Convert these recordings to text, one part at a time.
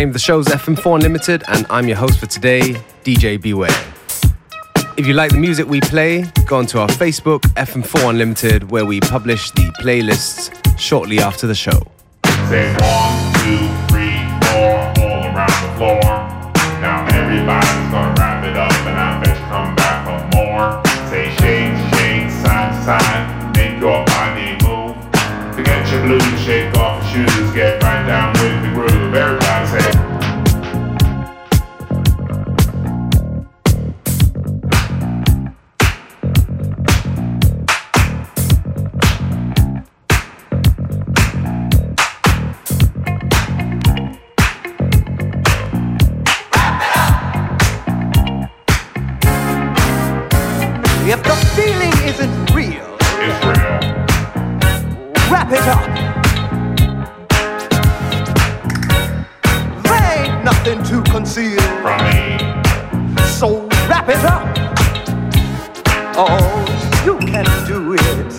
name the show is FM4 Unlimited, and I'm your host for today, DJ Beware. If you like the music we play, go onto our Facebook, FM4 Unlimited, where we publish the playlists shortly after the show. Say one, two, three, four, all around the floor. Now everybody. cause you can do it.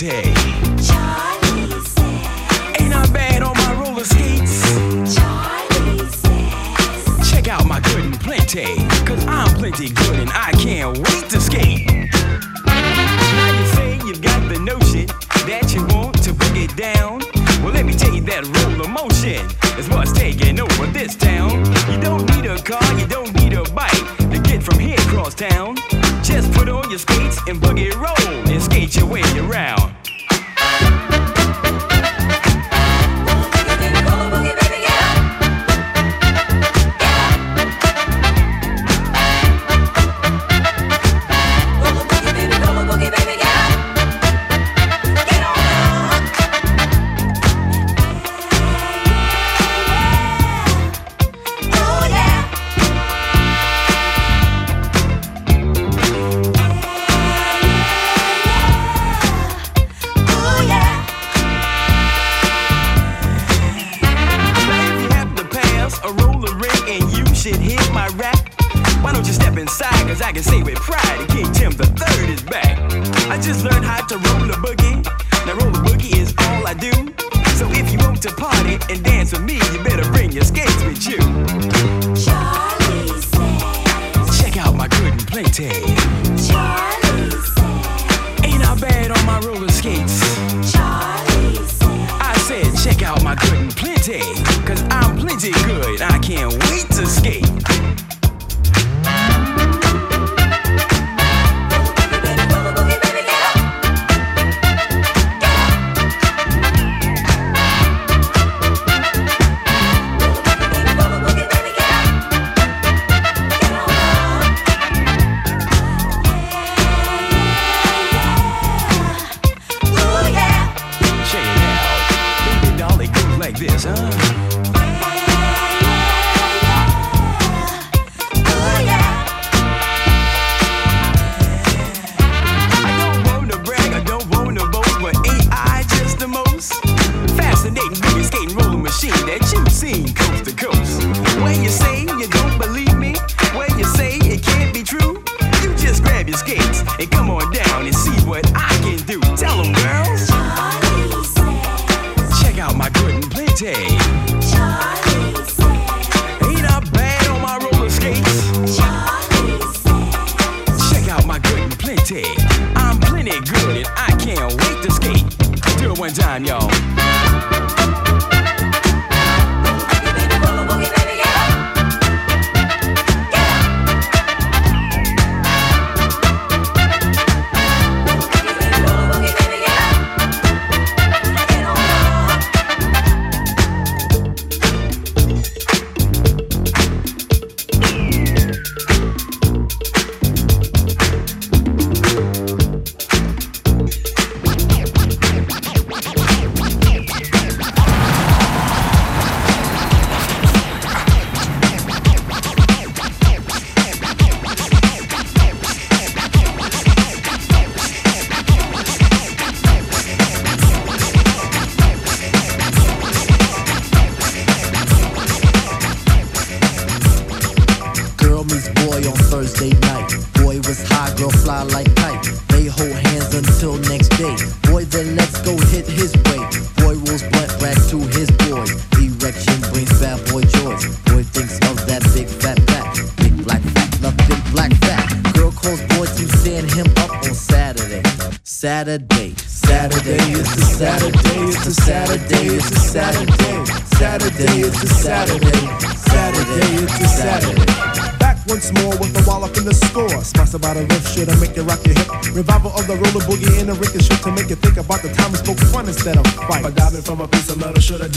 day. Charlie says. Ain't I bad on my roller skates? Charlie says. Check out my good and plenty, cause I'm plenty good and I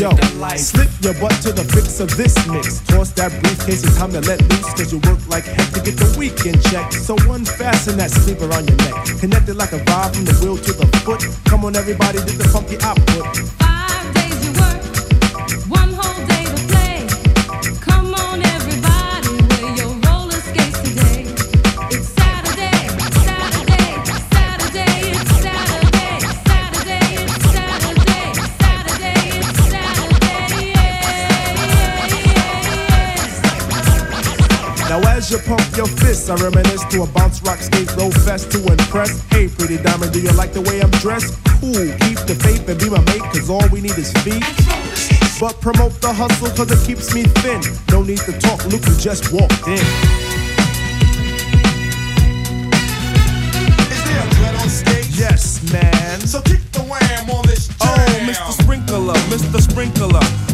Yo, slip your butt to the fix of this mix. Toss that briefcase, it's time to let loose. Cause you work like heck to get the weekend check. So unfasten that sleeper on your neck. Connected like a vibe from the wheel to the foot. Come on, everybody, get the funky output. You pump your fists, I reminisce to a bounce rock skate roll fest to impress. Hey, pretty diamond, do you like the way I'm dressed? Cool, keep the faith and be my mate, cause all we need is feet. But promote the hustle cause it keeps me thin. No need to talk, Luke who just walked in. Is there a dread on stage? Yes, man. So kick the wham on this oh, jam. Oh, Mr. Sprinkler, Mr. Sprinkler.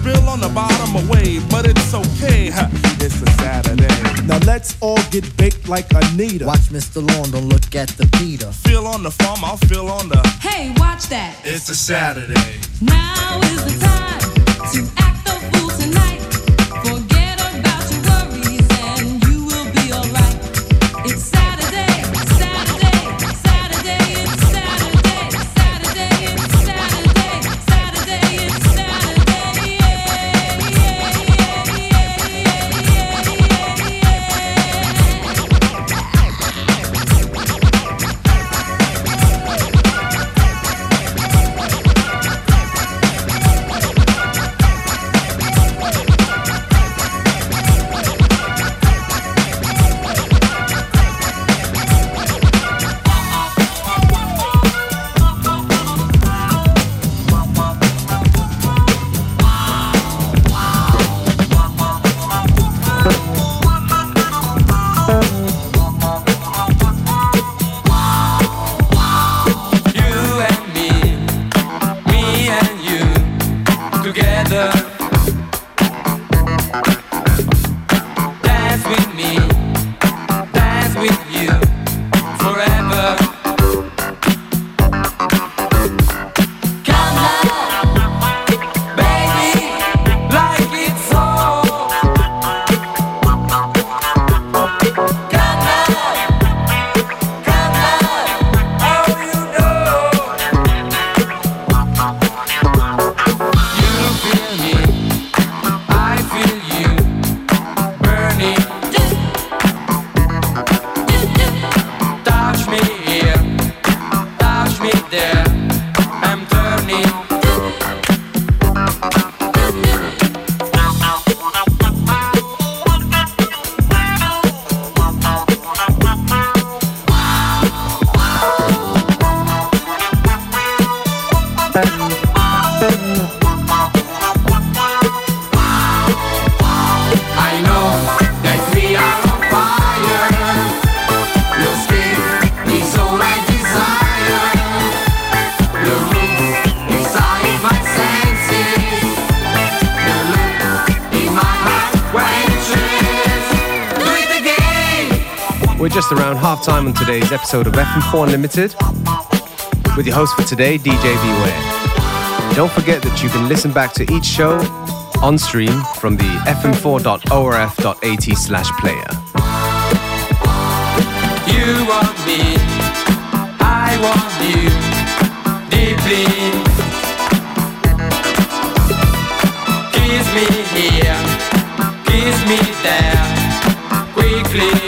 Spill on the bottom of wave, but it's okay. Ha, It's a Saturday. Now let's all get baked like Anita. Watch Mr. Lawn, don't look at the Peter. Feel on the farm, I'll feel on the. Hey, watch that. It's a Saturday. Now is the time to act the fool tonight. Episode of FM4 Unlimited with your host for today, DJ Beware. Don't forget that you can listen back to each show on stream from the fm4.orf.at slash player. You want me, I want you deeply. Kiss me here, kiss me there, quickly.